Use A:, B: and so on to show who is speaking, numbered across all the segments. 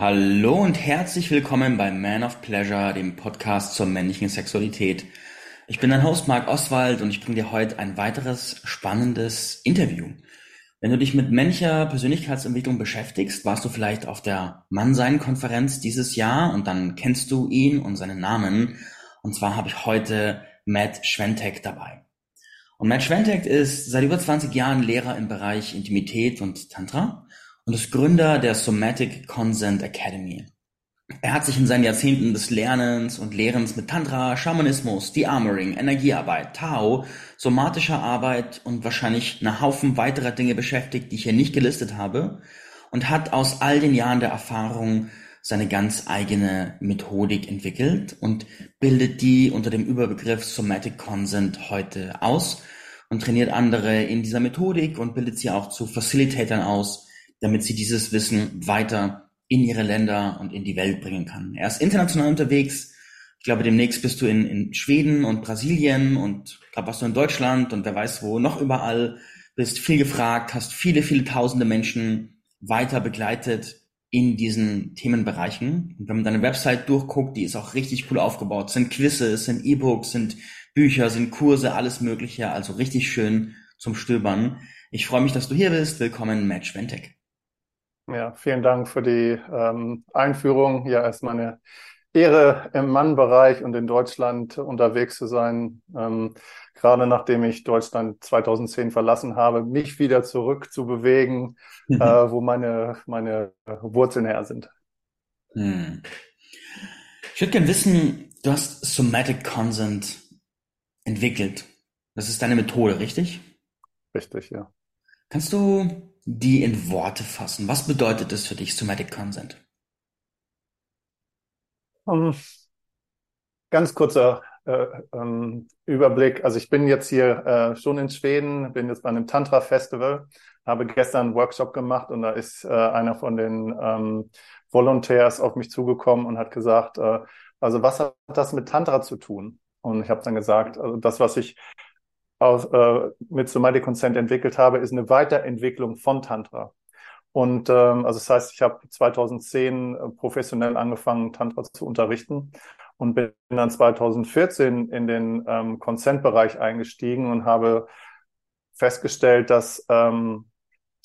A: Hallo und herzlich willkommen bei Man of Pleasure, dem Podcast zur männlichen Sexualität. Ich bin dein Host Marc Oswald und ich bringe dir heute ein weiteres spannendes Interview. Wenn du dich mit männlicher Persönlichkeitsentwicklung beschäftigst, warst du vielleicht auf der Mannsein-Konferenz dieses Jahr und dann kennst du ihn und seinen Namen. Und zwar habe ich heute Matt Schwentek dabei. Und Matt Schwentek ist seit über 20 Jahren Lehrer im Bereich Intimität und Tantra und ist Gründer der Somatic Consent Academy. Er hat sich in seinen Jahrzehnten des Lernens und Lehrens mit Tantra, Schamanismus, De-Armoring, Energiearbeit, Tao, somatischer Arbeit und wahrscheinlich einer Haufen weiterer Dinge beschäftigt, die ich hier nicht gelistet habe, und hat aus all den Jahren der Erfahrung seine ganz eigene Methodik entwickelt und bildet die unter dem Überbegriff Somatic Consent heute aus und trainiert andere in dieser Methodik und bildet sie auch zu Facilitatern aus, damit sie dieses Wissen weiter in ihre Länder und in die Welt bringen kann. Er ist international unterwegs. Ich glaube, demnächst bist du in, in Schweden und Brasilien und glaube, warst du in Deutschland und wer weiß wo, noch überall, bist viel gefragt, hast viele, viele tausende Menschen weiter begleitet in diesen Themenbereichen. Und wenn man deine Website durchguckt, die ist auch richtig cool aufgebaut. Es sind Quizzes, sind E-Books, sind Bücher, sind Kurse, alles Mögliche. Also richtig schön zum Stöbern. Ich freue mich, dass du hier bist. Willkommen, Matt Schwentek.
B: Ja, vielen Dank für die ähm, Einführung. Ja, es ist meine Ehre, im Mannbereich und in Deutschland unterwegs zu sein. Ähm, gerade nachdem ich Deutschland 2010 verlassen habe, mich wieder zurück zu bewegen, mhm. äh, wo meine, meine Wurzeln her sind.
A: Hm. Ich würde gerne wissen, du hast Somatic Consent entwickelt. Das ist deine Methode, richtig?
B: Richtig, ja.
A: Kannst du die in Worte fassen. Was bedeutet es für dich, Somatic Consent?
B: Um, ähm, ganz kurzer äh, ähm, Überblick. Also ich bin jetzt hier äh, schon in Schweden, bin jetzt bei einem Tantra-Festival, habe gestern einen Workshop gemacht und da ist äh, einer von den ähm, Volontärs auf mich zugekommen und hat gesagt, äh, also was hat das mit Tantra zu tun? Und ich habe dann gesagt, also das, was ich aus, äh, mit Somatic Consent entwickelt habe, ist eine Weiterentwicklung von Tantra. Und ähm, also das heißt, ich habe 2010 äh, professionell angefangen, Tantra zu unterrichten und bin dann 2014 in den ähm, Consent-Bereich eingestiegen und habe festgestellt, dass ähm,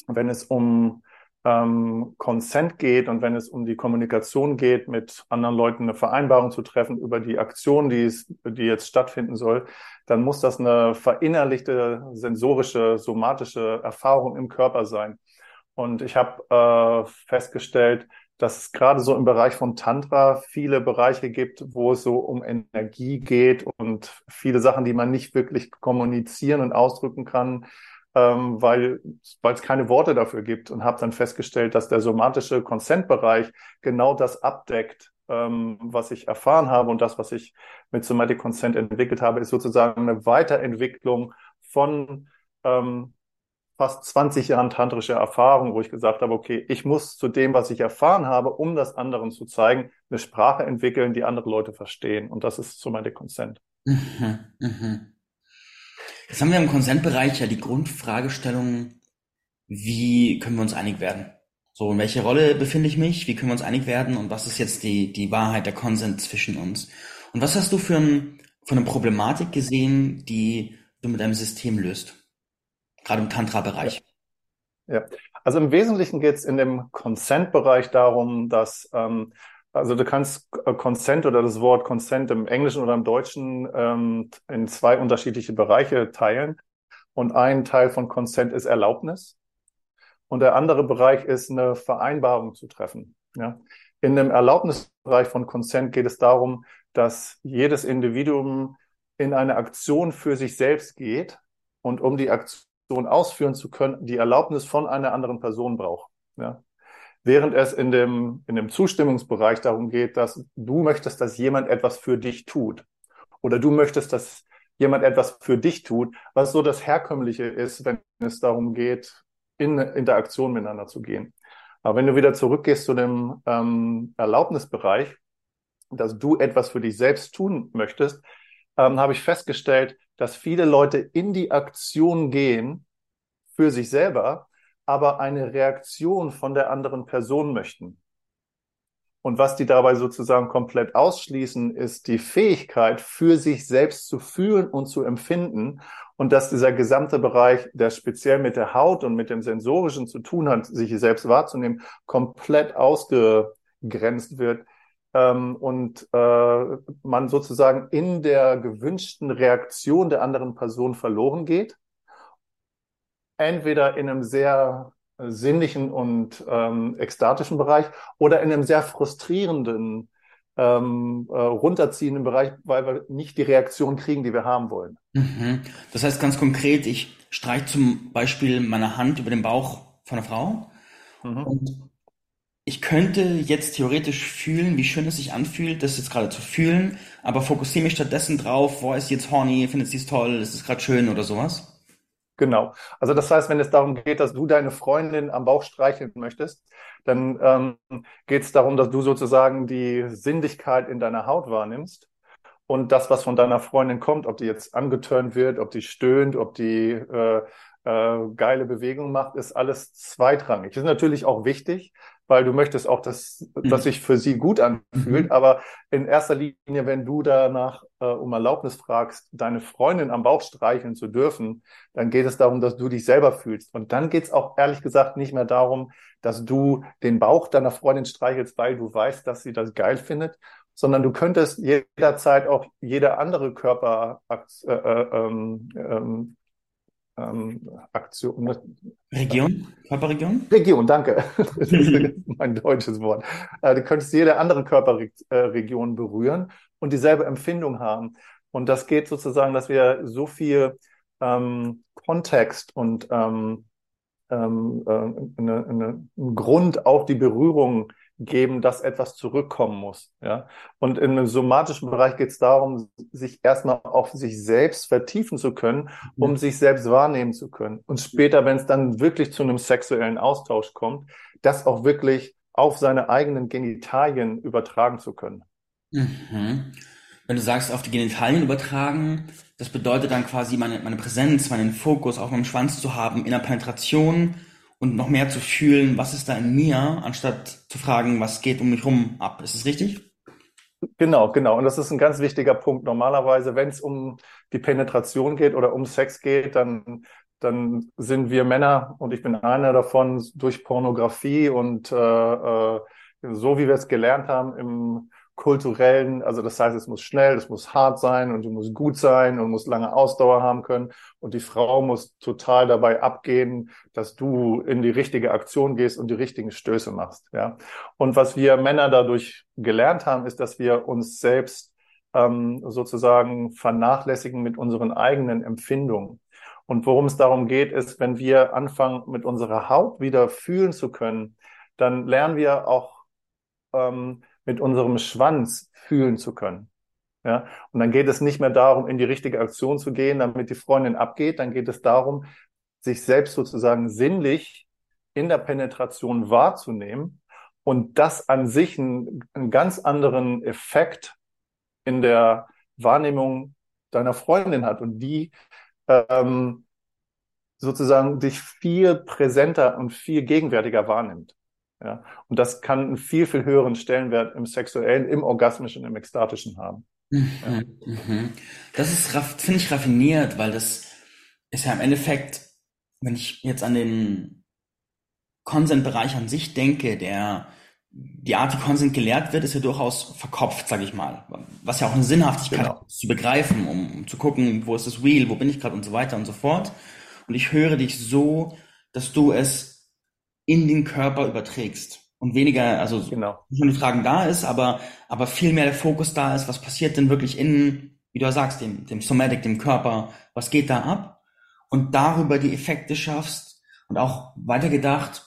B: wenn es um ähm, Consent geht und wenn es um die Kommunikation geht, mit anderen Leuten eine Vereinbarung zu treffen über die Aktion, die, es, die jetzt stattfinden soll, dann muss das eine verinnerlichte, sensorische, somatische Erfahrung im Körper sein. Und ich habe äh, festgestellt, dass es gerade so im Bereich von Tantra viele Bereiche gibt, wo es so um Energie geht und viele Sachen, die man nicht wirklich kommunizieren und ausdrücken kann, ähm, weil es keine Worte dafür gibt und habe dann festgestellt, dass der somatische Consent-Bereich genau das abdeckt, ähm, was ich erfahren habe und das, was ich mit Somatic Consent entwickelt habe, ist sozusagen eine Weiterentwicklung von ähm, fast 20 Jahren tantrischer Erfahrung, wo ich gesagt habe, okay, ich muss zu dem, was ich erfahren habe, um das anderen zu zeigen, eine Sprache entwickeln, die andere Leute verstehen. Und das ist Somatic Consent. Mhm,
A: mhm. Jetzt haben wir im Konsentbereich ja die Grundfragestellung, wie können wir uns einig werden? So, in welcher Rolle befinde ich mich? Wie können wir uns einig werden? Und was ist jetzt die, die Wahrheit, der Konsent zwischen uns? Und was hast du für, ein, für eine Problematik gesehen, die du mit deinem System löst? Gerade im Tantra-Bereich.
B: Ja. ja. also im Wesentlichen geht es in dem Consent-Bereich darum, dass ähm, also du kannst äh, Consent oder das Wort Consent im Englischen oder im Deutschen ähm, in zwei unterschiedliche Bereiche teilen. Und ein Teil von Consent ist Erlaubnis. Und der andere Bereich ist eine Vereinbarung zu treffen. Ja? In dem Erlaubnisbereich von Consent geht es darum, dass jedes Individuum in eine Aktion für sich selbst geht und um die Aktion ausführen zu können, die Erlaubnis von einer anderen Person braucht. Ja? Während es in dem, in dem Zustimmungsbereich darum geht, dass du möchtest, dass jemand etwas für dich tut. Oder du möchtest, dass jemand etwas für dich tut, was so das Herkömmliche ist, wenn es darum geht, in Interaktion miteinander zu gehen. Aber wenn du wieder zurückgehst zu dem ähm, Erlaubnisbereich, dass du etwas für dich selbst tun möchtest, ähm, habe ich festgestellt, dass viele Leute in die Aktion gehen für sich selber, aber eine Reaktion von der anderen Person möchten. Und was die dabei sozusagen komplett ausschließen, ist die Fähigkeit, für sich selbst zu fühlen und zu empfinden. Und dass dieser gesamte Bereich, der speziell mit der Haut und mit dem Sensorischen zu tun hat, sich selbst wahrzunehmen, komplett ausgegrenzt wird. Ähm, und äh, man sozusagen in der gewünschten Reaktion der anderen Person verloren geht. Entweder in einem sehr sinnlichen und ähm, ekstatischen Bereich oder in einem sehr frustrierenden, ähm, äh, runterziehenden Bereich, weil wir nicht die Reaktion kriegen, die wir haben wollen.
A: Mhm. Das heißt ganz konkret, ich streiche zum Beispiel meine Hand über den Bauch von einer Frau mhm. und ich könnte jetzt theoretisch fühlen, wie schön es sich anfühlt, das jetzt gerade zu fühlen, aber fokussiere mich stattdessen drauf, wo ist jetzt horny, findet sie es toll, ist es gerade schön oder sowas?
B: Genau. Also das heißt, wenn es darum geht, dass du deine Freundin am Bauch streicheln möchtest, dann ähm, geht es darum, dass du sozusagen die Sinnlichkeit in deiner Haut wahrnimmst und das, was von deiner Freundin kommt, ob die jetzt angeturnt wird, ob die stöhnt, ob die äh, äh, geile Bewegung macht, ist alles zweitrangig. Ist natürlich auch wichtig, weil du möchtest auch, dass, mhm. dass sich für sie gut anfühlt. Mhm. Aber in erster Linie, wenn du danach äh, um Erlaubnis fragst, deine Freundin am Bauch streicheln zu dürfen, dann geht es darum, dass du dich selber fühlst. Und dann geht es auch ehrlich gesagt nicht mehr darum, dass du den Bauch deiner Freundin streichelst, weil du weißt, dass sie das geil findet, sondern du könntest jederzeit auch jede andere Körper äh, äh, ähm, ähm, ähm, Aktion.
A: Region? Körperregion?
B: Region, danke. Das ist mein deutsches Wort. Äh, du könntest jede andere Körperregion berühren und dieselbe Empfindung haben. Und das geht sozusagen, dass wir so viel ähm, Kontext und ähm, ähm, äh, eine, eine, einen Grund auf die Berührung geben, dass etwas zurückkommen muss. Ja? Und im somatischen Bereich geht es darum, sich erstmal auf sich selbst vertiefen zu können, um mhm. sich selbst wahrnehmen zu können. Und später, wenn es dann wirklich zu einem sexuellen Austausch kommt, das auch wirklich auf seine eigenen Genitalien übertragen zu können.
A: Mhm. Wenn du sagst, auf die Genitalien übertragen, das bedeutet dann quasi meine, meine Präsenz, meinen Fokus auf meinem Schwanz zu haben in der Penetration und noch mehr zu fühlen, was ist da in mir, anstatt zu fragen, was geht um mich rum ab. Ist es richtig?
B: Genau, genau. Und das ist ein ganz wichtiger Punkt. Normalerweise, wenn es um die Penetration geht oder um Sex geht, dann, dann sind wir Männer und ich bin einer davon durch Pornografie und äh, äh, so wie wir es gelernt haben im kulturellen, also das heißt, es muss schnell, es muss hart sein und du musst gut sein und musst lange Ausdauer haben können und die Frau muss total dabei abgehen, dass du in die richtige Aktion gehst und die richtigen Stöße machst, ja. Und was wir Männer dadurch gelernt haben, ist, dass wir uns selbst ähm, sozusagen vernachlässigen mit unseren eigenen Empfindungen. Und worum es darum geht, ist, wenn wir anfangen, mit unserer Haut wieder fühlen zu können, dann lernen wir auch ähm, mit unserem Schwanz fühlen zu können. Ja, und dann geht es nicht mehr darum, in die richtige Aktion zu gehen, damit die Freundin abgeht. Dann geht es darum, sich selbst sozusagen sinnlich in der Penetration wahrzunehmen und das an sich einen, einen ganz anderen Effekt in der Wahrnehmung deiner Freundin hat und die ähm, sozusagen dich viel präsenter und viel gegenwärtiger wahrnimmt. Ja? Und das kann einen viel, viel höheren Stellenwert im sexuellen, im orgasmischen, im ekstatischen haben.
A: Mhm, ja. mhm. Das ist, finde ich, raffiniert, weil das ist ja im Endeffekt, wenn ich jetzt an den Consent-Bereich an sich denke, der die Art, wie Consent gelehrt wird, ist ja durchaus verkopft, sage ich mal. Was ja auch eine Sinnhaftigkeit genau. zu begreifen, um, um, zu gucken, wo ist das Real, wo bin ich gerade und so weiter und so fort. Und ich höre dich so, dass du es in den Körper überträgst. Und weniger, also genau. nicht nur die Fragen da ist, aber, aber viel mehr der Fokus da ist, was passiert denn wirklich in, wie du sagst, dem, dem Somatic, dem Körper, was geht da ab? Und darüber die Effekte schaffst und auch weitergedacht,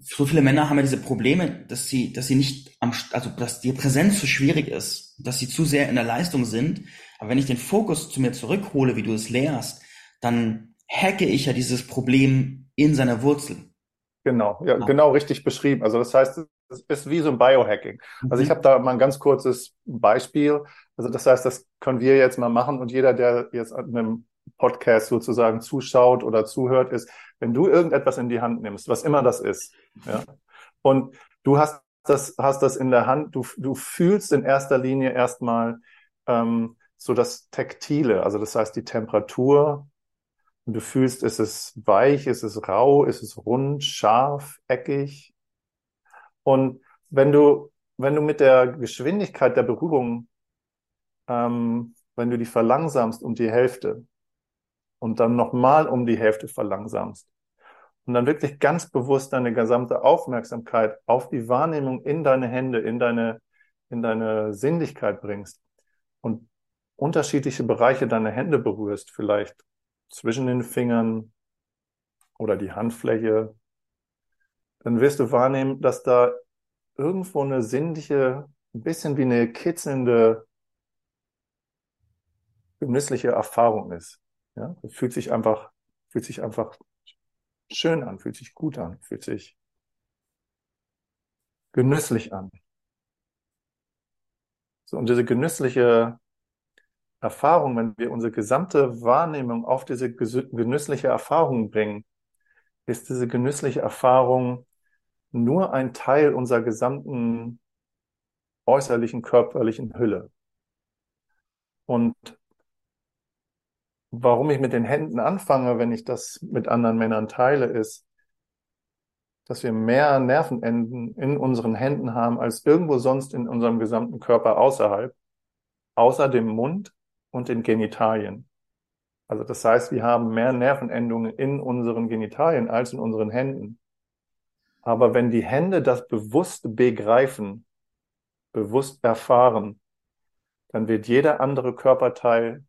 A: so viele Männer haben ja diese Probleme, dass sie, dass sie nicht am, also dass die Präsenz zu schwierig ist, dass sie zu sehr in der Leistung sind. Aber wenn ich den Fokus zu mir zurückhole, wie du es lehrst, dann hacke ich ja dieses Problem in seiner Wurzel.
B: Genau, ja, genau. genau richtig beschrieben. Also das heißt, es ist wie so ein Biohacking. Also ich mhm. habe da mal ein ganz kurzes Beispiel. Also das heißt, das können wir jetzt mal machen und jeder, der jetzt an einem Podcast sozusagen zuschaut oder zuhört, ist, wenn du irgendetwas in die Hand nimmst, was immer das ist, ja, und du hast das, hast das in der Hand, du, du fühlst in erster Linie erstmal ähm, so das Taktile, also das heißt die Temperatur. Und du fühlst, ist es weich, ist es rau, ist es rund, scharf, eckig. Und wenn du, wenn du mit der Geschwindigkeit der Berührung, ähm, wenn du die verlangsamst um die Hälfte und dann nochmal um die Hälfte verlangsamst, und dann wirklich ganz bewusst deine gesamte Aufmerksamkeit auf die Wahrnehmung in deine Hände, in deine, in deine Sinnlichkeit bringst und unterschiedliche Bereiche deiner Hände berührst, vielleicht zwischen den Fingern oder die Handfläche, dann wirst du wahrnehmen, dass da irgendwo eine sinnliche, ein bisschen wie eine kitzelnde, genüssliche Erfahrung ist. Ja, das fühlt sich einfach, fühlt sich einfach schön an, fühlt sich gut an, fühlt sich genüsslich an. So, und diese genüssliche Erfahrung, wenn wir unsere gesamte Wahrnehmung auf diese genüssliche Erfahrung bringen, ist diese genüssliche Erfahrung nur ein Teil unserer gesamten äußerlichen körperlichen Hülle. Und warum ich mit den Händen anfange, wenn ich das mit anderen Männern teile, ist, dass wir mehr Nervenenden in unseren Händen haben als irgendwo sonst in unserem gesamten Körper außerhalb, außer dem Mund und den Genitalien. Also das heißt, wir haben mehr Nervenendungen in unseren Genitalien als in unseren Händen. Aber wenn die Hände das bewusst begreifen, bewusst erfahren, dann wird jeder andere Körperteil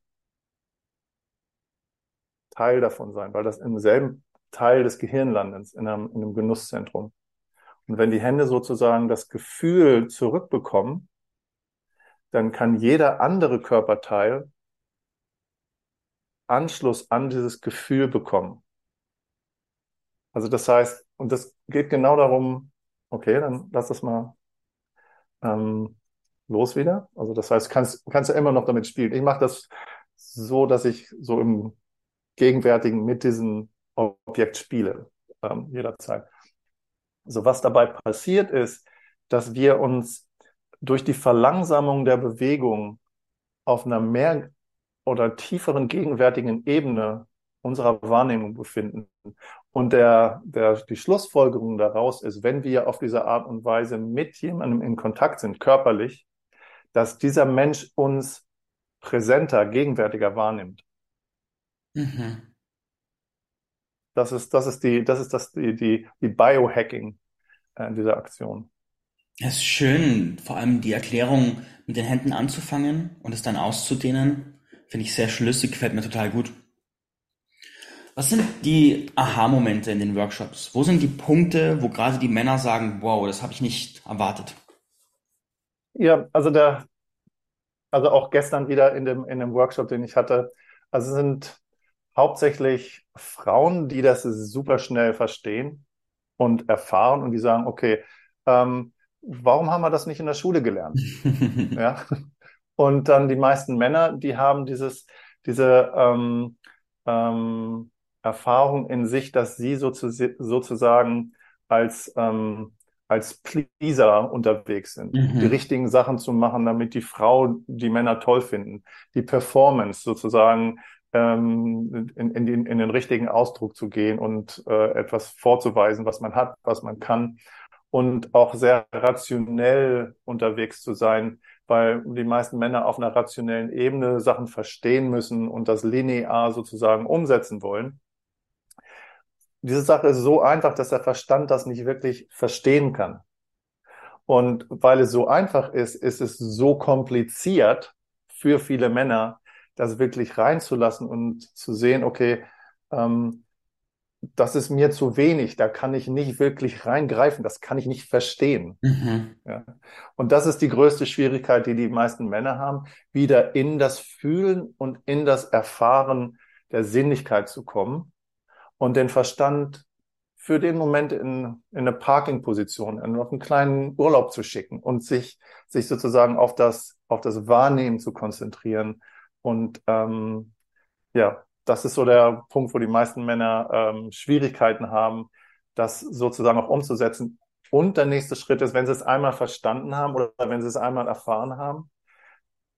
B: Teil davon sein, weil das im selben Teil des Gehirnlandes, in einem, in einem Genusszentrum. Und wenn die Hände sozusagen das Gefühl zurückbekommen, dann kann jeder andere Körperteil Anschluss an dieses Gefühl bekommen. Also das heißt, und das geht genau darum, okay, dann lass das mal ähm, los wieder. Also das heißt, kannst kannst ja immer noch damit spielen. Ich mache das so, dass ich so im gegenwärtigen mit diesem Objekt spiele, ähm, jederzeit. So was dabei passiert ist, dass wir uns durch die Verlangsamung der Bewegung auf einer mehr oder tieferen gegenwärtigen Ebene unserer Wahrnehmung befinden. Und der, der, die Schlussfolgerung daraus ist, wenn wir auf diese Art und Weise mit jemandem in Kontakt sind, körperlich, dass dieser Mensch uns präsenter, gegenwärtiger wahrnimmt. Mhm. Das ist, das ist die, das ist das, die, die, die Biohacking äh, dieser Aktion.
A: Es ist schön, vor allem die Erklärung mit den Händen anzufangen und es dann auszudehnen, finde ich sehr schlüssig, gefällt mir total gut. Was sind die Aha-Momente in den Workshops? Wo sind die Punkte, wo gerade die Männer sagen, wow, das habe ich nicht erwartet?
B: Ja, also der, also auch gestern wieder in dem, in dem Workshop, den ich hatte, also sind hauptsächlich Frauen, die das super schnell verstehen und erfahren und die sagen, okay, ähm, warum haben wir das nicht in der Schule gelernt? ja. Und dann die meisten Männer, die haben dieses, diese ähm, ähm, Erfahrung in sich, dass sie sozusagen als, ähm, als Pleaser unterwegs sind, mhm. die richtigen Sachen zu machen, damit die Frau die Männer toll finden, die Performance sozusagen ähm, in, in, den, in den richtigen Ausdruck zu gehen und äh, etwas vorzuweisen, was man hat, was man kann. Und auch sehr rationell unterwegs zu sein, weil die meisten Männer auf einer rationellen Ebene Sachen verstehen müssen und das linear sozusagen umsetzen wollen. Diese Sache ist so einfach, dass der Verstand das nicht wirklich verstehen kann. Und weil es so einfach ist, ist es so kompliziert für viele Männer, das wirklich reinzulassen und zu sehen, okay, ähm, das ist mir zu wenig, da kann ich nicht wirklich reingreifen, das kann ich nicht verstehen. Mhm. Ja. Und das ist die größte Schwierigkeit, die die meisten Männer haben, wieder in das Fühlen und in das Erfahren der Sinnlichkeit zu kommen und den Verstand für den Moment in, in eine Parking-Position, auf einen kleinen Urlaub zu schicken und sich, sich sozusagen auf das, auf das Wahrnehmen zu konzentrieren und ähm, ja, das ist so der Punkt, wo die meisten Männer ähm, Schwierigkeiten haben, das sozusagen auch umzusetzen. Und der nächste Schritt ist, wenn sie es einmal verstanden haben oder wenn sie es einmal erfahren haben,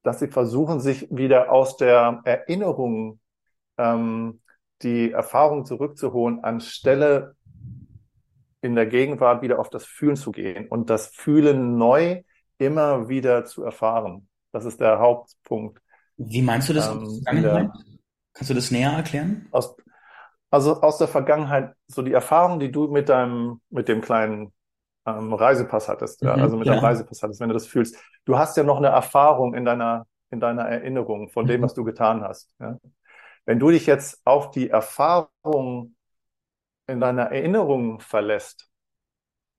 B: dass sie versuchen, sich wieder aus der Erinnerung ähm, die Erfahrung zurückzuholen, anstelle in der Gegenwart wieder auf das Fühlen zu gehen und das Fühlen neu immer wieder zu erfahren. Das ist der Hauptpunkt.
A: Wie meinst du das ähm? Kannst du das näher erklären?
B: Aus, also aus der Vergangenheit, so die Erfahrung, die du mit deinem, mit dem kleinen ähm, Reisepass hattest, ja, mhm, also mit ja. deinem Reisepass hattest, wenn du das fühlst. Du hast ja noch eine Erfahrung in deiner, in deiner Erinnerung von dem, mhm. was du getan hast. Ja? Wenn du dich jetzt auf die Erfahrung in deiner Erinnerung verlässt,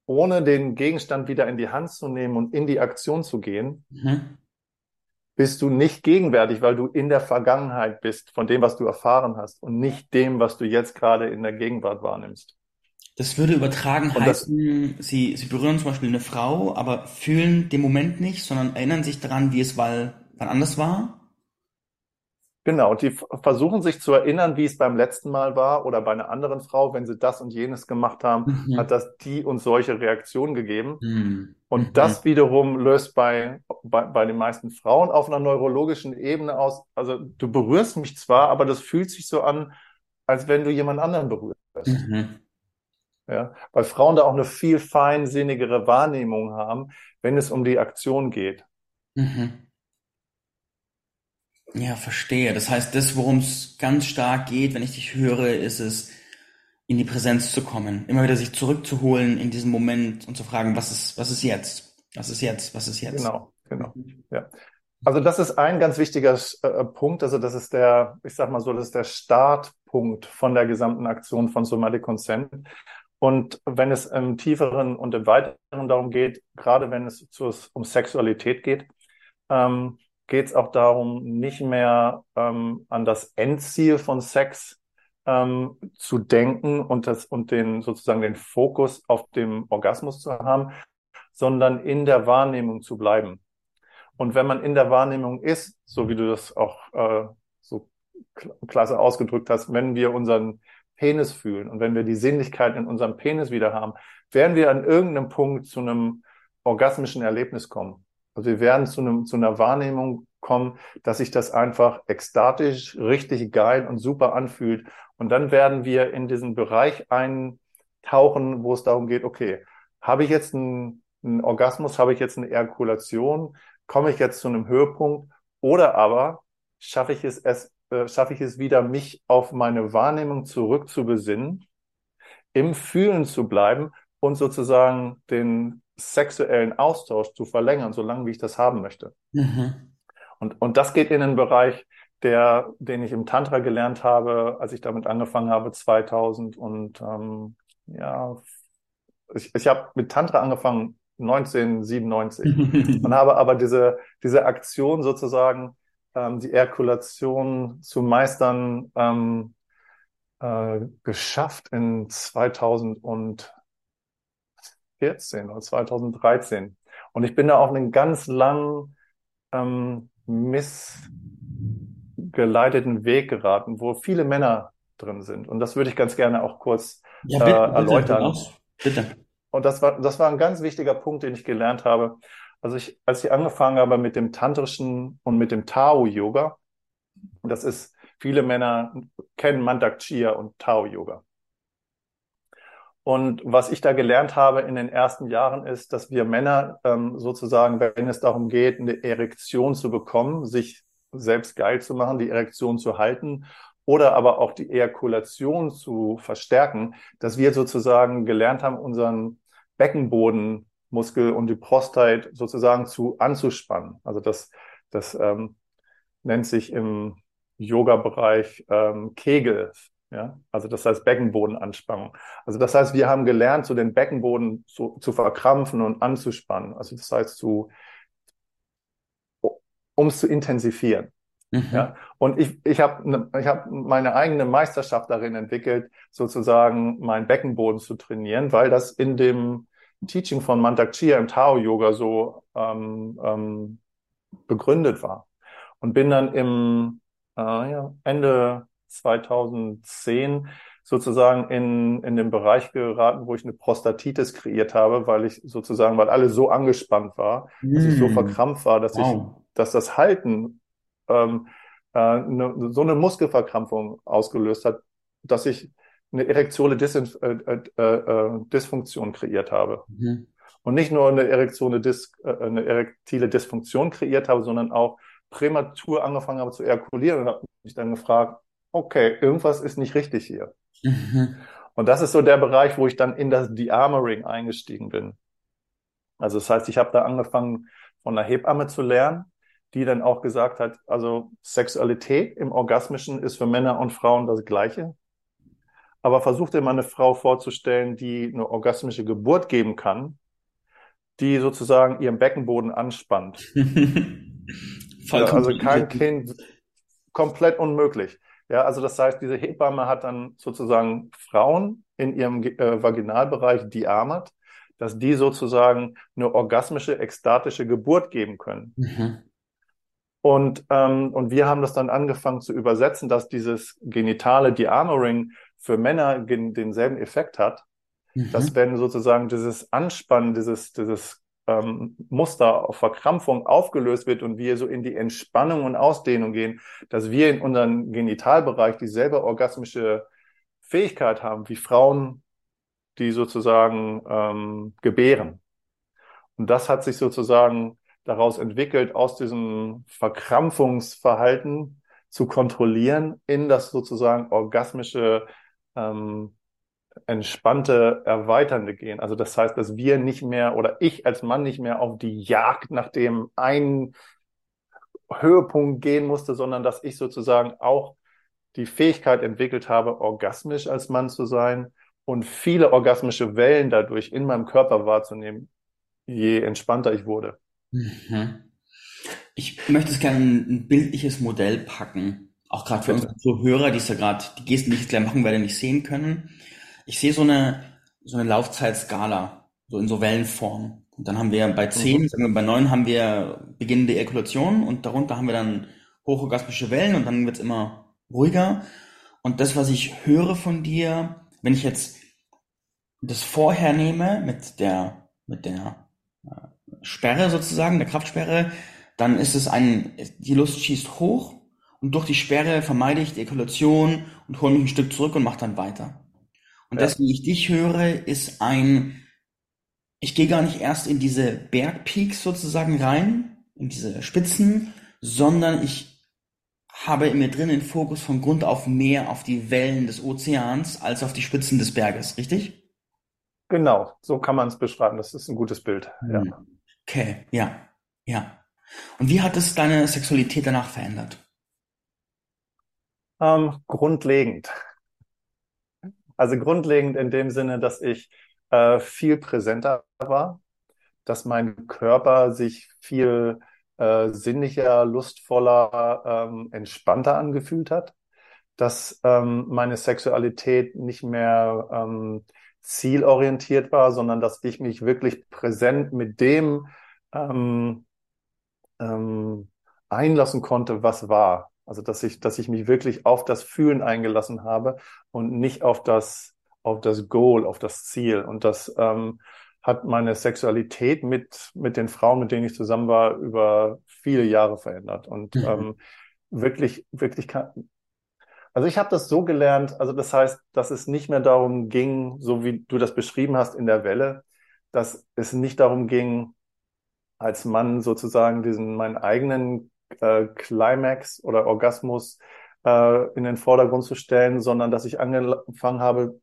B: ohne den Gegenstand wieder in die Hand zu nehmen und in die Aktion zu gehen, mhm. Bist du nicht gegenwärtig, weil du in der Vergangenheit bist, von dem, was du erfahren hast und nicht dem, was du jetzt gerade in der Gegenwart wahrnimmst.
A: Das würde übertragen und heißen, Sie, Sie berühren zum Beispiel eine Frau, aber fühlen den Moment nicht, sondern erinnern sich daran, wie es weil, wann anders war?
B: Genau, die versuchen sich zu erinnern, wie es beim letzten Mal war oder bei einer anderen Frau, wenn sie das und jenes gemacht haben, mhm. hat das die und solche Reaktionen gegeben. Mhm. Und mhm. das wiederum löst bei, bei, bei den meisten Frauen auf einer neurologischen Ebene aus. Also du berührst mich zwar, aber das fühlt sich so an, als wenn du jemand anderen berührst. Mhm. Ja, weil Frauen da auch eine viel feinsinnigere Wahrnehmung haben, wenn es um die Aktion geht. Mhm.
A: Ja, verstehe. Das heißt, das, worum es ganz stark geht, wenn ich dich höre, ist es, in die Präsenz zu kommen, immer wieder sich zurückzuholen in diesem Moment und zu fragen, was ist, was ist jetzt? Was ist jetzt? Was ist jetzt?
B: Genau, genau. Ja. Also das ist ein ganz wichtiger äh, Punkt. Also das ist der, ich sag mal so, das ist der Startpunkt von der gesamten Aktion von Somatic Consent. Und wenn es im tieferen und im weiteren darum geht, gerade wenn es zu, um Sexualität geht, ähm, geht es auch darum, nicht mehr ähm, an das Endziel von Sex ähm, zu denken und das und den sozusagen den Fokus auf dem Orgasmus zu haben, sondern in der Wahrnehmung zu bleiben. Und wenn man in der Wahrnehmung ist, so wie du das auch äh, so klasse ausgedrückt hast, wenn wir unseren Penis fühlen und wenn wir die Sinnlichkeit in unserem Penis wieder haben, werden wir an irgendeinem Punkt zu einem orgasmischen Erlebnis kommen. Also wir werden zu, einem, zu einer Wahrnehmung kommen, dass sich das einfach ekstatisch, richtig geil und super anfühlt. Und dann werden wir in diesen Bereich eintauchen, wo es darum geht, okay, habe ich jetzt einen, einen Orgasmus, habe ich jetzt eine Ejakulation, komme ich jetzt zu einem Höhepunkt oder aber schaffe ich es, es äh, schaffe ich es wieder, mich auf meine Wahrnehmung zurückzubesinnen, im Fühlen zu bleiben und sozusagen den sexuellen Austausch zu verlängern, solange wie ich das haben möchte. Mhm. Und, und das geht in den Bereich, der, den ich im Tantra gelernt habe, als ich damit angefangen habe, 2000 und ähm, ja, ich, ich habe mit Tantra angefangen 1997 und habe aber diese, diese Aktion sozusagen, ähm, die Erkulation zu meistern, ähm, äh, geschafft in 2000 und 2014 oder 2013. Und ich bin da auf einen ganz langen, ähm, missgeleiteten Weg geraten, wo viele Männer drin sind. Und das würde ich ganz gerne auch kurz ja, bitte, äh, erläutern. Bitte, bitte. Und das war, das war ein ganz wichtiger Punkt, den ich gelernt habe. Also ich, als ich angefangen habe mit dem tantrischen und mit dem Tao-Yoga, das ist, viele Männer kennen Mandak Chia und Tao-Yoga. Und was ich da gelernt habe in den ersten Jahren ist, dass wir Männer ähm, sozusagen, wenn es darum geht, eine Erektion zu bekommen, sich selbst geil zu machen, die Erektion zu halten oder aber auch die Ejakulation zu verstärken, dass wir sozusagen gelernt haben, unseren Beckenbodenmuskel und die Prostate sozusagen zu anzuspannen. Also das, das ähm, nennt sich im Yoga-Bereich ähm, Kegel ja, also das heißt Beckenbodenanspannung. Also das heißt, wir haben gelernt, so den Beckenboden zu, zu verkrampfen und anzuspannen. Also das heißt, zu, um es zu intensivieren. Mhm. Ja, und ich, ich habe ne, ich hab meine eigene Meisterschaft darin entwickelt, sozusagen meinen Beckenboden zu trainieren, weil das in dem Teaching von Mantak Chia im Tao Yoga so ähm, ähm, begründet war. Und bin dann im äh, ja, Ende 2010 sozusagen in, in den Bereich geraten, wo ich eine Prostatitis kreiert habe, weil ich sozusagen, weil alles so angespannt war, mm. dass ich so hm. verkrampft war, dass wow. ich, dass das Halten ähm, äh, eine, so eine Muskelverkrampfung ausgelöst hat, dass ich eine erektiole Dis äh, äh, äh, Dysfunktion kreiert habe. Mhm. Und nicht nur eine erektione Dis äh, eine erektile Dysfunktion kreiert habe, sondern auch prämatur angefangen habe zu ejakulieren und habe mich dann gefragt, okay, irgendwas ist nicht richtig hier. Mhm. Und das ist so der Bereich, wo ich dann in das De-Armoring eingestiegen bin. Also das heißt, ich habe da angefangen, von einer Hebamme zu lernen, die dann auch gesagt hat, also Sexualität im Orgasmischen ist für Männer und Frauen das Gleiche. Aber versuch dir mal eine Frau vorzustellen, die eine orgasmische Geburt geben kann, die sozusagen ihren Beckenboden anspannt. also kein Kind, komplett unmöglich. Ja, also das heißt, diese Hebamme hat dann sozusagen Frauen in ihrem äh, Vaginalbereich diarmat, dass die sozusagen eine orgasmische, ekstatische Geburt geben können. Mhm. Und, ähm, und wir haben das dann angefangen zu übersetzen, dass dieses genitale Dearmoring für Männer denselben Effekt hat, mhm. dass wenn sozusagen dieses Anspannen, dieses, dieses ähm, Muster auf Verkrampfung aufgelöst wird und wir so in die Entspannung und Ausdehnung gehen, dass wir in unserem Genitalbereich dieselbe orgasmische Fähigkeit haben wie Frauen, die sozusagen ähm, gebären. Und das hat sich sozusagen daraus entwickelt, aus diesem Verkrampfungsverhalten zu kontrollieren in das sozusagen orgasmische ähm, entspannte, erweiternde gehen. Also das heißt, dass wir nicht mehr oder ich als Mann nicht mehr auf die Jagd nach dem einen Höhepunkt gehen musste, sondern dass ich sozusagen auch die Fähigkeit entwickelt habe, orgasmisch als Mann zu sein und viele orgasmische Wellen dadurch in meinem Körper wahrzunehmen, je entspannter ich wurde. Mhm.
A: Ich möchte es gerne ein bildliches Modell packen, auch gerade für unsere Zuhörer, die es ja gerade, die Gesten, die ich jetzt gleich machen werde, nicht sehen können. Ich sehe so eine, so eine Laufzeitskala, so in so Wellenform. Und dann haben wir bei zehn, mhm. sagen wir bei neun haben wir beginnende Ejakulation und darunter haben wir dann hochorgasmische Wellen und dann wird es immer ruhiger. Und das, was ich höre von dir, wenn ich jetzt das vorher nehme mit der, mit der äh, Sperre sozusagen, der Kraftsperre, dann ist es ein, die Lust schießt hoch und durch die Sperre vermeide ich die Ejakulation und hole mich ein Stück zurück und mache dann weiter. Und ja. das, wie ich dich höre, ist ein, ich gehe gar nicht erst in diese Bergpeaks sozusagen rein, in diese Spitzen, sondern ich habe in mir drin den Fokus von Grund auf mehr auf die Wellen des Ozeans als auf die Spitzen des Berges, richtig?
B: Genau, so kann man es beschreiben. Das ist ein gutes Bild. Ja.
A: Hm. Okay, ja, ja. Und wie hat es deine Sexualität danach verändert?
B: Ähm, grundlegend. Also grundlegend in dem Sinne, dass ich äh, viel präsenter war, dass mein Körper sich viel äh, sinnlicher, lustvoller, ähm, entspannter angefühlt hat, dass ähm, meine Sexualität nicht mehr ähm, zielorientiert war, sondern dass ich mich wirklich präsent mit dem ähm, ähm, einlassen konnte, was war. Also dass ich, dass ich mich wirklich auf das Fühlen eingelassen habe und nicht auf das, auf das Goal, auf das Ziel. Und das ähm, hat meine Sexualität mit, mit den Frauen, mit denen ich zusammen war, über viele Jahre verändert. Und mhm. ähm, wirklich, wirklich kann, also ich habe das so gelernt, also das heißt, dass es nicht mehr darum ging, so wie du das beschrieben hast in der Welle, dass es nicht darum ging, als Mann sozusagen diesen meinen eigenen äh, Climax oder Orgasmus äh, in den Vordergrund zu stellen, sondern dass ich angefangen habe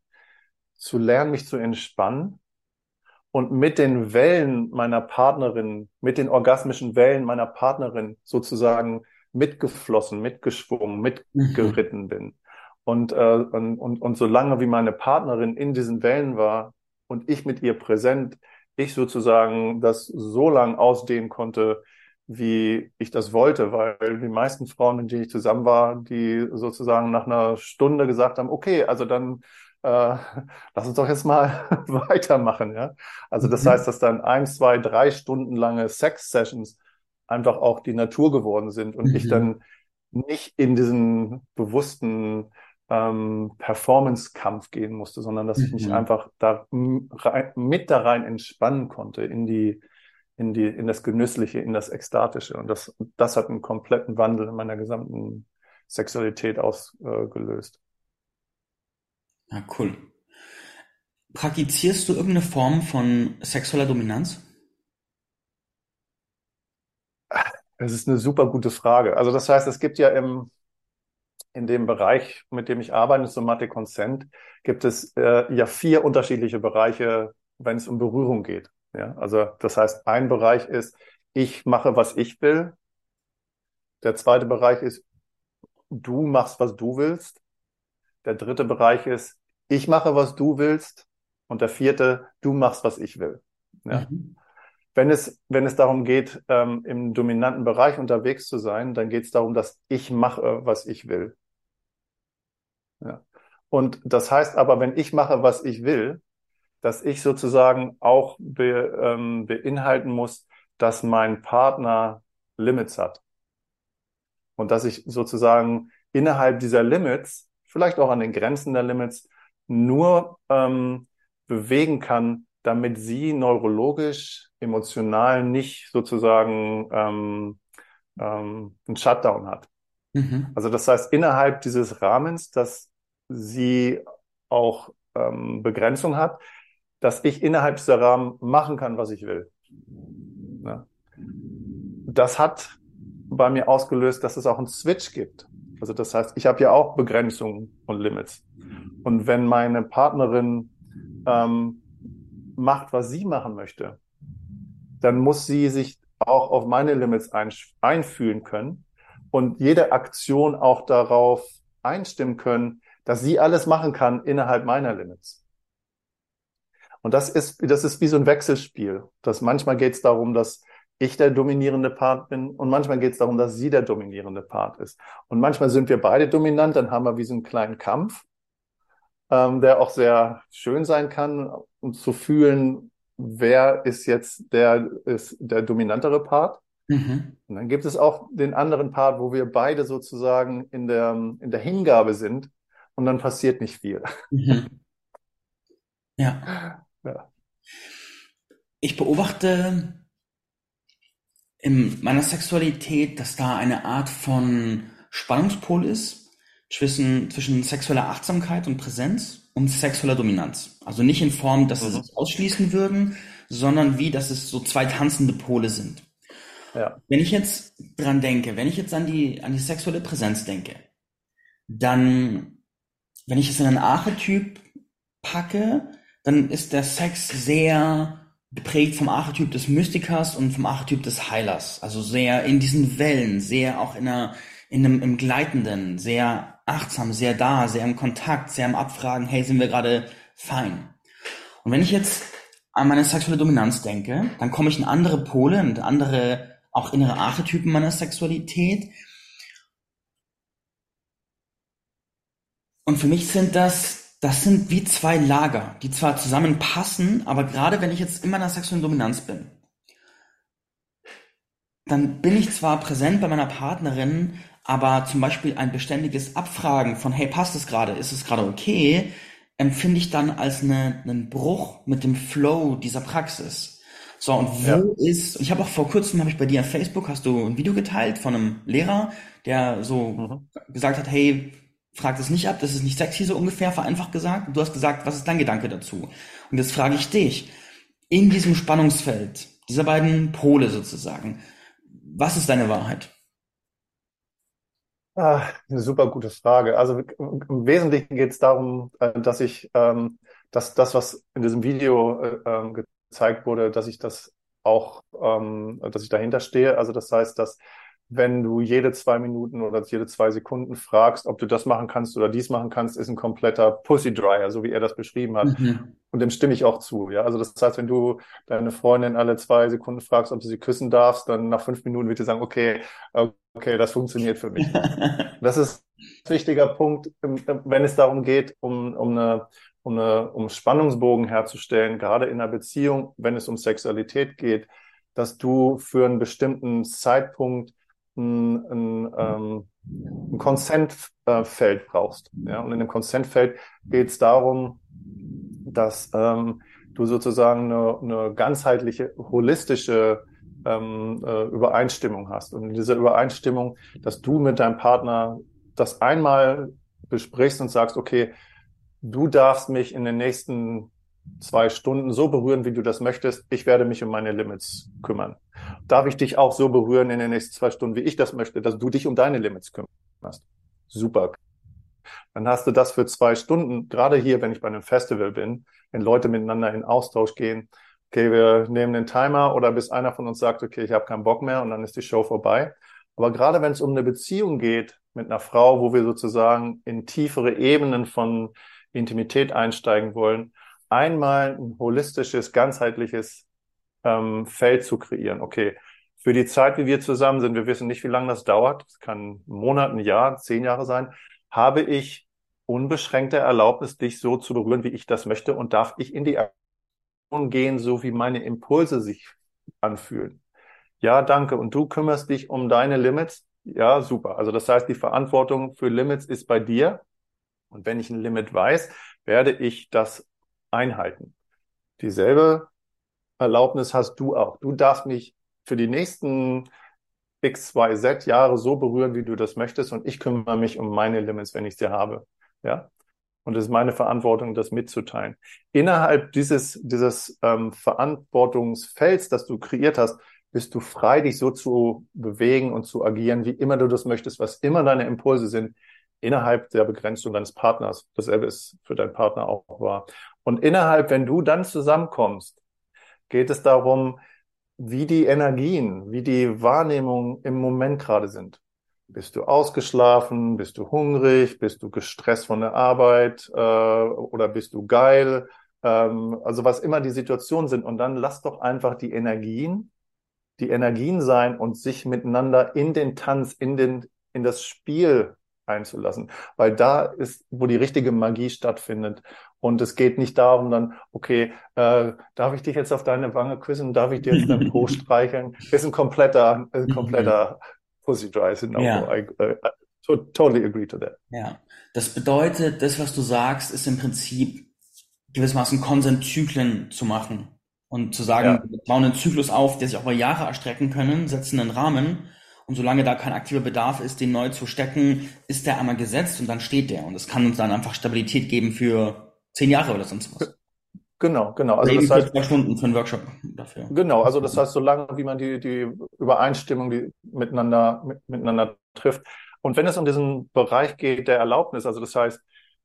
B: zu lernen, mich zu entspannen und mit den Wellen meiner Partnerin, mit den orgasmischen Wellen meiner Partnerin sozusagen mitgeflossen, mitgeschwungen, mitgeritten mhm. bin. Und, äh, und, und, und solange wie meine Partnerin in diesen Wellen war und ich mit ihr präsent, ich sozusagen das so lang ausdehnen konnte, wie ich das wollte, weil die meisten Frauen, mit denen ich zusammen war, die sozusagen nach einer Stunde gesagt haben, okay, also dann äh, lass uns doch jetzt mal weitermachen, ja. Also das mhm. heißt, dass dann ein, zwei, drei Stunden lange Sex-Sessions einfach auch die Natur geworden sind und mhm. ich dann nicht in diesen bewussten ähm, Performance-Kampf gehen musste, sondern dass ich mich mhm. einfach da rein, mit da rein entspannen konnte in die, in die, in das Genüssliche, in das Ekstatische. Und das, das hat einen kompletten Wandel in meiner gesamten Sexualität ausgelöst.
A: Äh, ja, cool. Praktizierst du irgendeine Form von sexueller Dominanz?
B: Das ist eine super gute Frage. Also das heißt, es gibt ja im, in dem Bereich, mit dem ich arbeite, Somatic Consent, gibt es äh, ja vier unterschiedliche Bereiche, wenn es um Berührung geht. Ja, also das heißt, ein Bereich ist, ich mache, was ich will. Der zweite Bereich ist, du machst, was du willst. Der dritte Bereich ist, ich mache, was du willst. Und der vierte, du machst, was ich will. Ja. Mhm. Wenn es, wenn es darum geht, ähm, im dominanten Bereich unterwegs zu sein, dann geht es darum, dass ich mache, was ich will. Ja. Und das heißt aber, wenn ich mache, was ich will, dass ich sozusagen auch be, ähm, beinhalten muss, dass mein Partner Limits hat. Und dass ich sozusagen innerhalb dieser Limits, vielleicht auch an den Grenzen der Limits, nur ähm, bewegen kann, damit sie neurologisch, emotional nicht sozusagen ähm, ähm, einen Shutdown hat. Mhm. Also das heißt, innerhalb dieses Rahmens, dass sie auch ähm, Begrenzung hat, dass ich innerhalb dieser Rahmen machen kann, was ich will. Ja. Das hat bei mir ausgelöst, dass es auch einen Switch gibt. Also das heißt, ich habe ja auch Begrenzungen und Limits. Und wenn meine Partnerin ähm, macht, was sie machen möchte, dann muss sie sich auch auf meine Limits ein, einfühlen können und jede Aktion auch darauf einstimmen können, dass sie alles machen kann innerhalb meiner Limits. Und das ist, das ist wie so ein Wechselspiel. Das manchmal geht es darum, dass ich der dominierende Part bin und manchmal geht es darum, dass sie der dominierende Part ist. Und manchmal sind wir beide dominant, dann haben wir wie so einen kleinen Kampf ähm, der auch sehr schön sein kann, um zu fühlen, wer ist jetzt der, ist der dominantere Part. Mhm. Und dann gibt es auch den anderen Part, wo wir beide sozusagen in der, in der Hingabe sind und dann passiert nicht viel. Mhm.
A: Ja. ja. Ich beobachte in meiner Sexualität, dass da eine Art von Spannungspol ist zwischen, zwischen sexueller Achtsamkeit und Präsenz und sexueller Dominanz. Also nicht in Form, dass mhm. sie sich ausschließen würden, sondern wie, dass es so zwei tanzende Pole sind. Ja. Wenn ich jetzt dran denke, wenn ich jetzt an die, an die sexuelle Präsenz denke, dann, wenn ich es in einen Archetyp packe, dann ist der Sex sehr geprägt vom Archetyp des Mystikers und vom Archetyp des Heilers. Also sehr in diesen Wellen, sehr auch in einer, in einem, im Gleitenden, sehr achtsam, sehr da, sehr im Kontakt, sehr im Abfragen, hey, sind wir gerade fein? Und wenn ich jetzt an meine sexuelle Dominanz denke, dann komme ich in andere Pole und andere, auch innere Archetypen meiner Sexualität. Und für mich sind das, das sind wie zwei Lager, die zwar zusammenpassen, aber gerade wenn ich jetzt in meiner sexuellen Dominanz bin, dann bin ich zwar präsent bei meiner Partnerin, aber zum Beispiel ein beständiges Abfragen von, hey, passt es gerade, ist es gerade okay, empfinde ich dann als eine, einen Bruch mit dem Flow dieser Praxis. So, und wo ja. ist, ich habe auch vor kurzem, habe ich bei dir auf Facebook, hast du ein Video geteilt von einem Lehrer, der so mhm. gesagt hat, hey, frag das nicht ab, das ist nicht sexy, so ungefähr, vereinfacht gesagt. Du hast gesagt, was ist dein Gedanke dazu? Und jetzt frage ich dich, in diesem Spannungsfeld, dieser beiden Pole sozusagen, was ist deine Wahrheit?
B: Ah, eine super gute Frage. Also im Wesentlichen geht es darum, äh, dass ich ähm, dass das, was in diesem Video äh, ähm, gezeigt wurde, dass ich das auch, ähm, dass ich dahinter stehe. Also das heißt, dass wenn du jede zwei Minuten oder jede zwei Sekunden fragst, ob du das machen kannst oder dies machen kannst, ist ein kompletter Pussy Dryer, so wie er das beschrieben hat. Mhm. Und dem stimme ich auch zu. Ja, also das heißt, wenn du deine Freundin alle zwei Sekunden fragst, ob du sie küssen darfst, dann nach fünf Minuten wird sie sagen, okay, okay, das funktioniert für mich. das ist ein wichtiger Punkt, wenn es darum geht, um, um eine um, eine, um Spannungsbogen herzustellen, gerade in einer Beziehung, wenn es um Sexualität geht, dass du für einen bestimmten Zeitpunkt ein, ein, ähm, ein Consent-Feld brauchst. Ja? Und in dem Consent-Feld geht es darum, dass ähm, du sozusagen eine, eine ganzheitliche, holistische ähm, äh, Übereinstimmung hast. Und in dieser Übereinstimmung, dass du mit deinem Partner das einmal besprichst und sagst, okay, du darfst mich in den nächsten zwei Stunden so berühren, wie du das möchtest. Ich werde mich um meine Limits kümmern. Darf ich dich auch so berühren in den nächsten zwei Stunden, wie ich das möchte, dass du dich um deine Limits kümmerst? Super. Dann hast du das für zwei Stunden, gerade hier, wenn ich bei einem Festival bin, wenn Leute miteinander in Austausch gehen. Okay, wir nehmen den Timer oder bis einer von uns sagt, okay, ich habe keinen Bock mehr und dann ist die Show vorbei. Aber gerade wenn es um eine Beziehung geht mit einer Frau, wo wir sozusagen in tiefere Ebenen von Intimität einsteigen wollen, einmal ein holistisches, ganzheitliches ähm, Feld zu kreieren. Okay, für die Zeit, wie wir zusammen sind, wir wissen nicht, wie lange das dauert, es kann Monate, ein Jahr, zehn Jahre sein, habe ich unbeschränkte Erlaubnis, dich so zu berühren, wie ich das möchte und darf ich in die Aktion gehen, so wie meine Impulse sich anfühlen. Ja, danke. Und du kümmerst dich um deine Limits. Ja, super. Also das heißt, die Verantwortung für Limits ist bei dir. Und wenn ich ein Limit weiß, werde ich das einhalten. Dieselbe Erlaubnis hast du auch. Du darfst mich für die nächsten X, Y, Z Jahre so berühren, wie du das möchtest. Und ich kümmere mich um meine Limits, wenn ich sie habe. Ja. Und es ist meine Verantwortung, das mitzuteilen. Innerhalb dieses, dieses ähm, Verantwortungsfelds, das du kreiert hast, bist du frei, dich so zu bewegen und zu agieren, wie immer du das möchtest, was immer deine Impulse sind, innerhalb der Begrenzung deines Partners. Dasselbe ist für deinen Partner auch wahr. Und innerhalb, wenn du dann zusammenkommst, geht es darum, wie die Energien, wie die Wahrnehmungen im Moment gerade sind. Bist du ausgeschlafen? Bist du hungrig? Bist du gestresst von der Arbeit? Äh, oder bist du geil? Ähm, also was immer die Situationen sind. Und dann lass doch einfach die Energien, die Energien sein und sich miteinander in den Tanz, in den, in das Spiel einzulassen, weil da ist, wo die richtige Magie stattfindet. Und es geht nicht darum dann, okay, äh, darf ich dich jetzt auf deine Wange küssen, darf ich dir jetzt dein Po streicheln? Ist ein kompletter, ein kompletter Pussy Dry. No, ja. I, I, I totally agree to that.
A: Ja, das bedeutet, das, was du sagst, ist im Prinzip gewissermaßen Konsentzyklen zu machen und zu sagen, ja. wir bauen einen Zyklus auf, der sich auch über Jahre erstrecken können, setzen einen Rahmen und solange da kein aktiver Bedarf ist, den neu zu stecken, ist der einmal gesetzt und dann steht der. Und es kann uns dann einfach Stabilität geben für zehn Jahre oder sonst was.
B: Genau, genau.
A: Also das heißt, zwei Stunden für einen Workshop dafür.
B: Genau, also das heißt, solange wie man die, die Übereinstimmung die miteinander, mit, miteinander trifft. Und wenn es um diesen Bereich geht der Erlaubnis, also das heißt,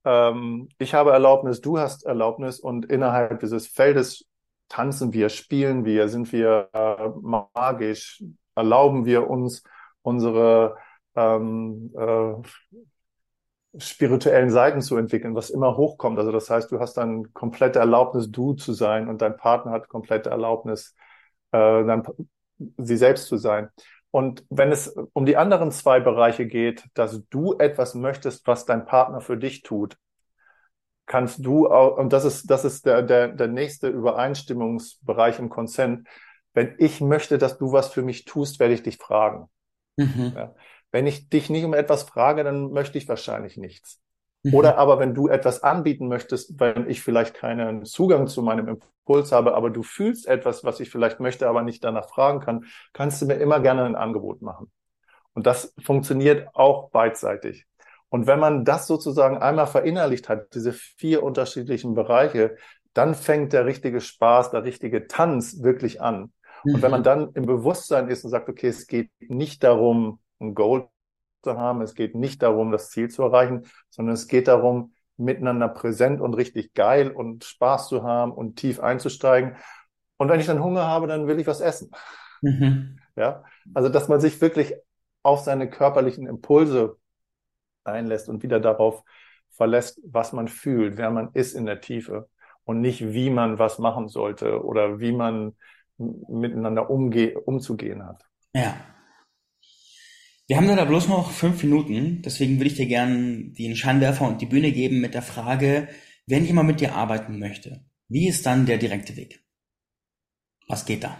B: ähm, ich habe Erlaubnis, du hast Erlaubnis und innerhalb dieses Feldes tanzen wir, spielen wir, sind wir äh, magisch, erlauben wir uns unsere ähm, äh, spirituellen Seiten zu entwickeln, was immer hochkommt. Also das heißt, du hast dann komplette Erlaubnis, du zu sein und dein Partner hat komplette Erlaubnis, äh, dann sie selbst zu sein. Und wenn es um die anderen zwei Bereiche geht, dass du etwas möchtest, was dein Partner für dich tut, kannst du auch, und das ist, das ist der, der, der nächste Übereinstimmungsbereich im Consent, wenn ich möchte, dass du was für mich tust, werde ich dich fragen. Mhm. Ja. Wenn ich dich nicht um etwas frage, dann möchte ich wahrscheinlich nichts. Mhm. Oder aber wenn du etwas anbieten möchtest, wenn ich vielleicht keinen Zugang zu meinem Impuls habe, aber du fühlst etwas, was ich vielleicht möchte, aber nicht danach fragen kann, kannst du mir immer gerne ein Angebot machen. Und das funktioniert auch beidseitig. Und wenn man das sozusagen einmal verinnerlicht hat, diese vier unterschiedlichen Bereiche, dann fängt der richtige Spaß, der richtige Tanz wirklich an. Und wenn man mhm. dann im Bewusstsein ist und sagt, okay, es geht nicht darum, ein Goal zu haben, es geht nicht darum, das Ziel zu erreichen, sondern es geht darum, miteinander präsent und richtig geil und Spaß zu haben und tief einzusteigen. Und wenn ich dann Hunger habe, dann will ich was essen. Mhm. Ja, also dass man sich wirklich auf seine körperlichen Impulse einlässt und wieder darauf verlässt, was man fühlt, wer man ist in der Tiefe und nicht, wie man was machen sollte oder wie man miteinander umge umzugehen hat.
A: Ja. Wir haben da bloß noch fünf Minuten, deswegen würde ich dir gerne den Scheinwerfer und die Bühne geben mit der Frage, wenn jemand mit dir arbeiten möchte, wie ist dann der direkte Weg? Was geht da?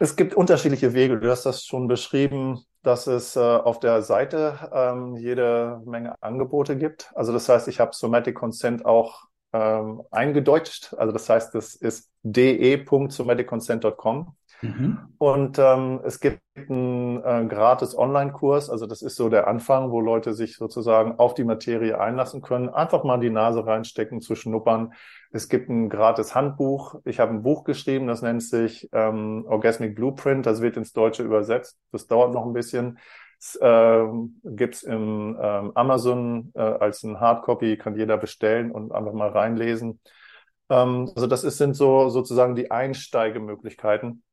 B: Es gibt unterschiedliche Wege. Du hast das schon beschrieben, dass es äh, auf der Seite ähm, jede Menge Angebote gibt. Also das heißt, ich habe Somatic Consent auch ähm, eingedeutscht. Also das heißt, es ist de.somaticconsent.com. Mhm. Und ähm, es gibt einen äh, gratis Online-Kurs, also das ist so der Anfang, wo Leute sich sozusagen auf die Materie einlassen können, einfach mal die Nase reinstecken, zu schnuppern. Es gibt ein gratis Handbuch. Ich habe ein Buch geschrieben, das nennt sich ähm, Orgasmic Blueprint, das wird ins Deutsche übersetzt. Das dauert noch ein bisschen. Es äh, gibt im ähm, Amazon äh, als ein Hardcopy, kann jeder bestellen und einfach mal reinlesen. Ähm, also das ist, sind so sozusagen die Einsteigemöglichkeiten.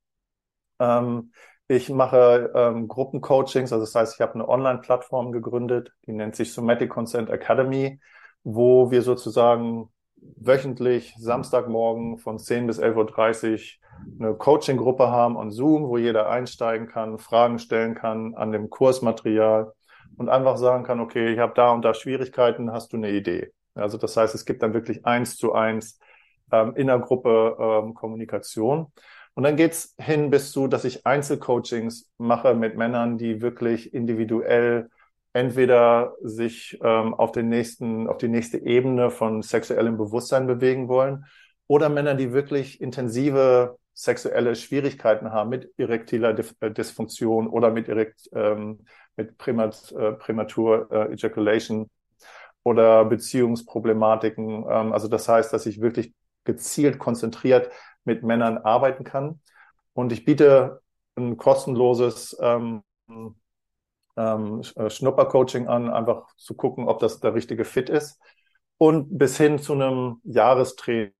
B: Ähm, ich mache ähm, Gruppencoachings, also das heißt, ich habe eine Online-Plattform gegründet, die nennt sich Somatic Consent Academy, wo wir sozusagen wöchentlich Samstagmorgen von 10 bis 11.30 Uhr eine Coaching-Gruppe haben on Zoom, wo jeder einsteigen kann, Fragen stellen kann an dem Kursmaterial und einfach sagen kann, okay, ich habe da und da Schwierigkeiten, hast du eine Idee? Also das heißt, es gibt dann wirklich eins zu eins ähm, in der Gruppe ähm, Kommunikation. Und dann geht's hin bis zu, dass ich Einzelcoachings mache mit Männern, die wirklich individuell entweder sich ähm, auf den nächsten, auf die nächste Ebene von sexuellem Bewusstsein bewegen wollen oder Männer, die wirklich intensive sexuelle Schwierigkeiten haben mit erektiler äh, Dysfunktion oder mit, erekt, ähm, mit Prämat, äh, Prämatur äh, Ejaculation oder Beziehungsproblematiken. Ähm, also das heißt, dass ich wirklich gezielt konzentriert mit Männern arbeiten kann. Und ich biete ein kostenloses ähm, ähm, äh, Schnuppercoaching an, einfach zu gucken, ob das der richtige Fit ist. Und bis hin zu einem Jahrestraining,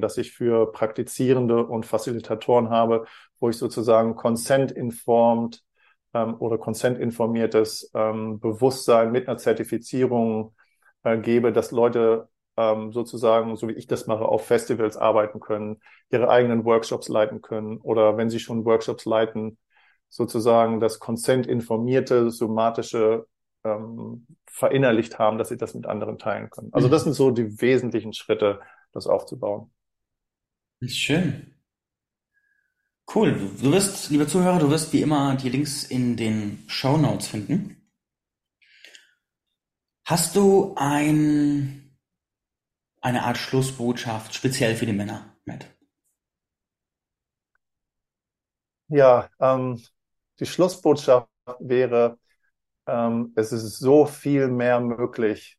B: das ich für Praktizierende und Facilitatoren habe, wo ich sozusagen Consent-informed ähm, oder Consent-informiertes ähm, Bewusstsein mit einer Zertifizierung äh, gebe, dass Leute ähm, sozusagen, so wie ich das mache, auf Festivals arbeiten können, ihre eigenen Workshops leiten können oder wenn sie schon Workshops leiten, sozusagen das Consent-informierte, somatische ähm, verinnerlicht haben, dass sie das mit anderen teilen können. Also das mhm. sind so die wesentlichen Schritte, das aufzubauen.
A: Schön. Cool. Du wirst, liebe Zuhörer, du wirst wie immer die Links in den Show Notes finden. Hast du ein eine Art Schlussbotschaft speziell für die Männer, Matt?
B: Ja, ähm, die Schlussbotschaft wäre, ähm, es ist so viel mehr möglich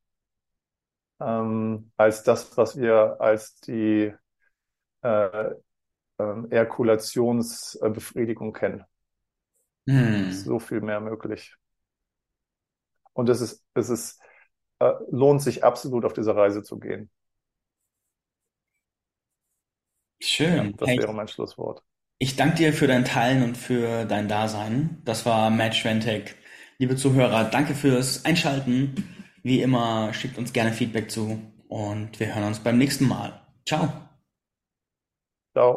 B: ähm, als das, was wir als die äh, äh, Erkulationsbefriedigung kennen. Hm. so viel mehr möglich. Und es ist, es ist, äh, lohnt sich absolut auf diese Reise zu gehen.
A: Schön.
B: Das wäre mein Schlusswort.
A: Ich danke dir für dein Teilen und für dein Dasein. Das war Matt Schwentek. Liebe Zuhörer, danke fürs Einschalten. Wie immer, schickt uns gerne Feedback zu und wir hören uns beim nächsten Mal. Ciao.
B: Ciao.